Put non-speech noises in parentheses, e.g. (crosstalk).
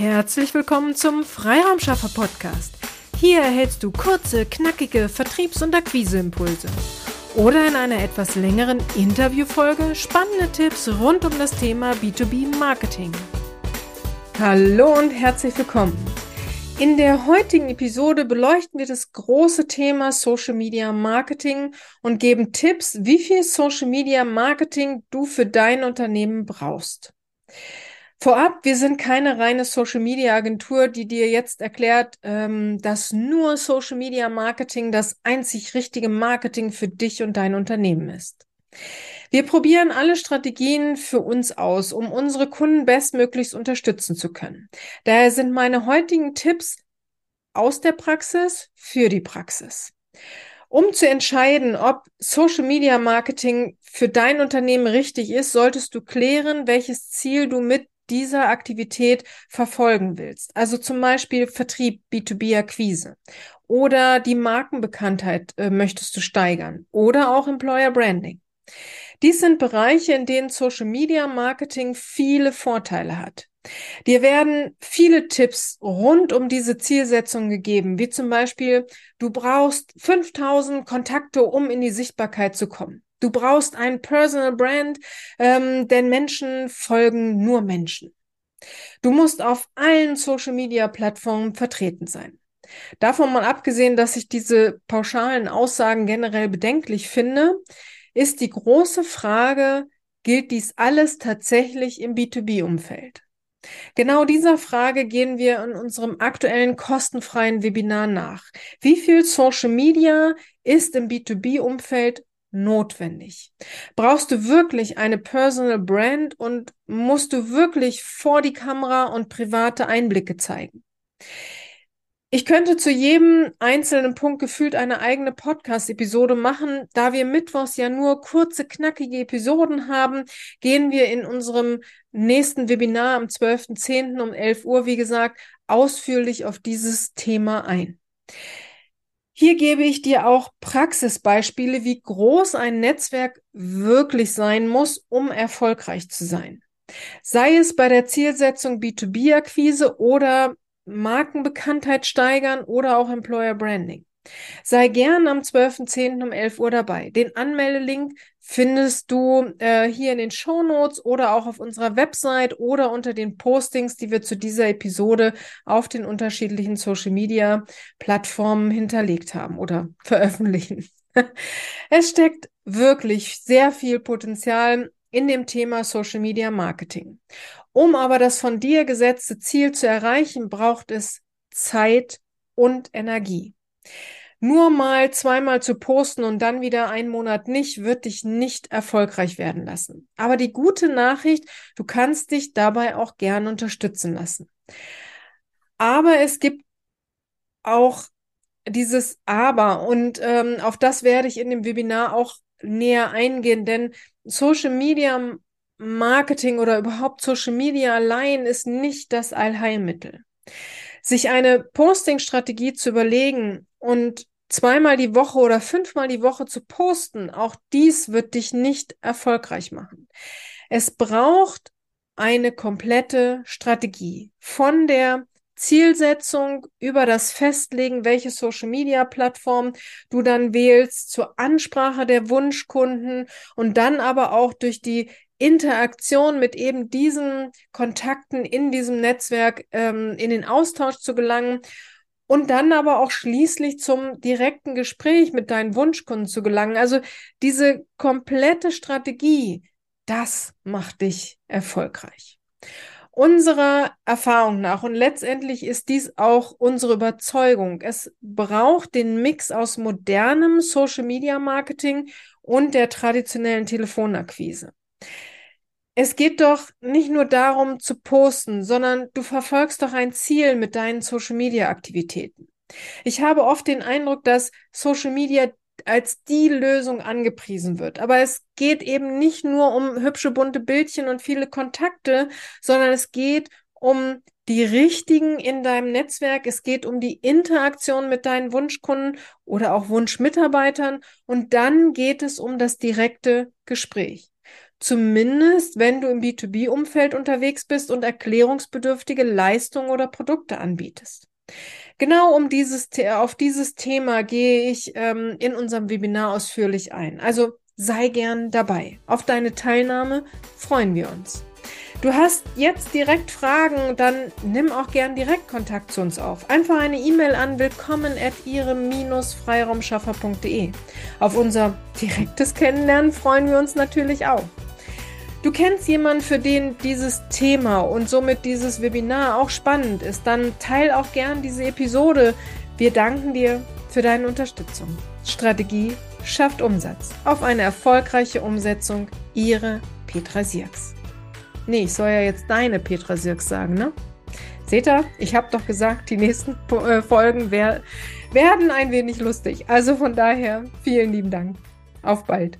Herzlich willkommen zum Freiraumschaffer Podcast. Hier erhältst du kurze, knackige Vertriebs- und Akquiseimpulse. Oder in einer etwas längeren Interviewfolge spannende Tipps rund um das Thema B2B Marketing. Hallo und herzlich willkommen. In der heutigen Episode beleuchten wir das große Thema Social Media Marketing und geben Tipps, wie viel Social Media Marketing du für dein Unternehmen brauchst. Vorab, wir sind keine reine Social Media Agentur, die dir jetzt erklärt, ähm, dass nur Social Media Marketing das einzig richtige Marketing für dich und dein Unternehmen ist. Wir probieren alle Strategien für uns aus, um unsere Kunden bestmöglichst unterstützen zu können. Daher sind meine heutigen Tipps aus der Praxis für die Praxis. Um zu entscheiden, ob Social Media Marketing für dein Unternehmen richtig ist, solltest du klären, welches Ziel du mit dieser Aktivität verfolgen willst. Also zum Beispiel Vertrieb, B2B-Akquise oder die Markenbekanntheit äh, möchtest du steigern oder auch Employer Branding. Dies sind Bereiche, in denen Social Media Marketing viele Vorteile hat. Dir werden viele Tipps rund um diese Zielsetzung gegeben, wie zum Beispiel, du brauchst 5000 Kontakte, um in die Sichtbarkeit zu kommen. Du brauchst ein Personal Brand, ähm, denn Menschen folgen nur Menschen. Du musst auf allen Social Media Plattformen vertreten sein. Davon mal abgesehen, dass ich diese pauschalen Aussagen generell bedenklich finde, ist die große Frage, gilt dies alles tatsächlich im B2B-Umfeld? Genau dieser Frage gehen wir in unserem aktuellen kostenfreien Webinar nach. Wie viel Social Media ist im B2B-Umfeld notwendig? Brauchst du wirklich eine Personal Brand und musst du wirklich vor die Kamera und private Einblicke zeigen? Ich könnte zu jedem einzelnen Punkt gefühlt eine eigene Podcast-Episode machen. Da wir mittwochs ja nur kurze, knackige Episoden haben, gehen wir in unserem nächsten Webinar am 12.10. um 11 Uhr, wie gesagt, ausführlich auf dieses Thema ein. Hier gebe ich dir auch Praxisbeispiele, wie groß ein Netzwerk wirklich sein muss, um erfolgreich zu sein. Sei es bei der Zielsetzung B2B-Akquise oder Markenbekanntheit steigern oder auch Employer Branding. Sei gern am 12.10. um 11 Uhr dabei. Den Anmeldelink findest du äh, hier in den Show Notes oder auch auf unserer Website oder unter den Postings, die wir zu dieser Episode auf den unterschiedlichen Social Media Plattformen hinterlegt haben oder (laughs) veröffentlichen. es steckt wirklich sehr viel Potenzial in dem Thema Social Media Marketing. Um aber das von dir gesetzte Ziel zu erreichen, braucht es Zeit und Energie. Nur mal zweimal zu posten und dann wieder einen Monat nicht, wird dich nicht erfolgreich werden lassen. Aber die gute Nachricht, du kannst dich dabei auch gern unterstützen lassen. Aber es gibt auch dieses Aber und ähm, auf das werde ich in dem Webinar auch näher eingehen, denn Social Media Marketing oder überhaupt Social Media allein ist nicht das Allheilmittel. Sich eine Posting-Strategie zu überlegen und zweimal die Woche oder fünfmal die Woche zu posten, auch dies wird dich nicht erfolgreich machen. Es braucht eine komplette Strategie von der Zielsetzung über das Festlegen, welche Social Media Plattform du dann wählst, zur Ansprache der Wunschkunden und dann aber auch durch die Interaktion mit eben diesen Kontakten in diesem Netzwerk ähm, in den Austausch zu gelangen und dann aber auch schließlich zum direkten Gespräch mit deinen Wunschkunden zu gelangen. Also diese komplette Strategie, das macht dich erfolgreich. Unserer Erfahrung nach und letztendlich ist dies auch unsere Überzeugung. Es braucht den Mix aus modernem Social Media Marketing und der traditionellen Telefonakquise. Es geht doch nicht nur darum zu posten, sondern du verfolgst doch ein Ziel mit deinen Social-Media-Aktivitäten. Ich habe oft den Eindruck, dass Social Media als die Lösung angepriesen wird. Aber es geht eben nicht nur um hübsche bunte Bildchen und viele Kontakte, sondern es geht um die richtigen in deinem Netzwerk. Es geht um die Interaktion mit deinen Wunschkunden oder auch Wunschmitarbeitern. Und dann geht es um das direkte Gespräch. Zumindest, wenn du im B2B-Umfeld unterwegs bist und erklärungsbedürftige Leistungen oder Produkte anbietest. Genau um dieses, auf dieses Thema gehe ich ähm, in unserem Webinar ausführlich ein. Also sei gern dabei. Auf deine Teilnahme freuen wir uns. Du hast jetzt direkt Fragen, dann nimm auch gern direkt Kontakt zu uns auf. Einfach eine E-Mail an willkommen at ihrem-freiraumschaffer.de. Auf unser direktes Kennenlernen freuen wir uns natürlich auch. Du kennst jemanden, für den dieses Thema und somit dieses Webinar auch spannend ist, dann teil auch gern diese Episode. Wir danken dir für deine Unterstützung. Strategie schafft Umsatz. Auf eine erfolgreiche Umsetzung. Ihre Petra Sierks. Nee, ich soll ja jetzt deine Petra Sirks sagen, ne? Seht ihr, ich habe doch gesagt, die nächsten äh, Folgen wer werden ein wenig lustig. Also von daher, vielen lieben Dank. Auf bald.